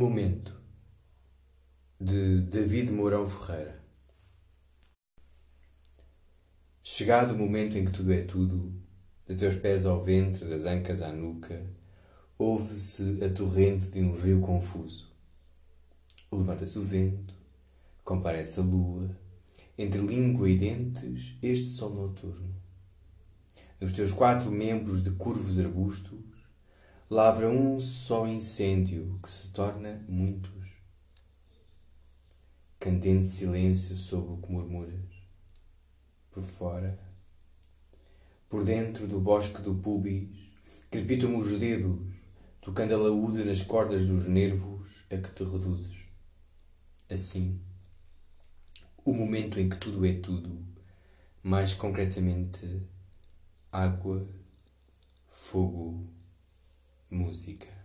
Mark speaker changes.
Speaker 1: Momento de David Mourão Ferreira Chegado o momento em que tudo é tudo, de teus pés ao ventre, das ancas à nuca, ouve-se a torrente de um rio confuso. Levanta-se o vento, comparece a lua, entre língua e dentes, este sol noturno. Nos teus quatro membros de curvos arbustos, lavra um só incêndio que se torna muitos. Candente silêncio sobre o que murmuras. Por fora, por dentro do bosque do pubis, crepitam-me os dedos, tocando a laúde nas cordas dos nervos a que te reduzes. Assim, o momento em que tudo é tudo, mais concretamente, água, fogo, música.